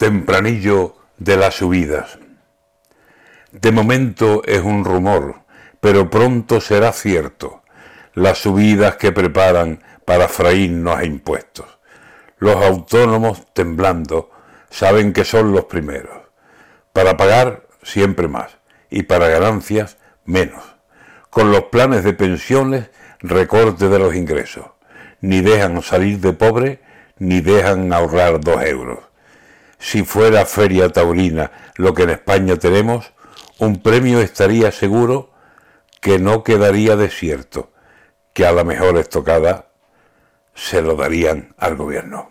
Tempranillo de las subidas. De momento es un rumor, pero pronto será cierto. Las subidas que preparan para freírnos a impuestos. Los autónomos, temblando, saben que son los primeros. Para pagar, siempre más. Y para ganancias, menos. Con los planes de pensiones, recorte de los ingresos. Ni dejan salir de pobre, ni dejan ahorrar dos euros si fuera feria taurina lo que en España tenemos, un premio estaría seguro que no quedaría desierto, que a la mejor estocada se lo darían al gobierno.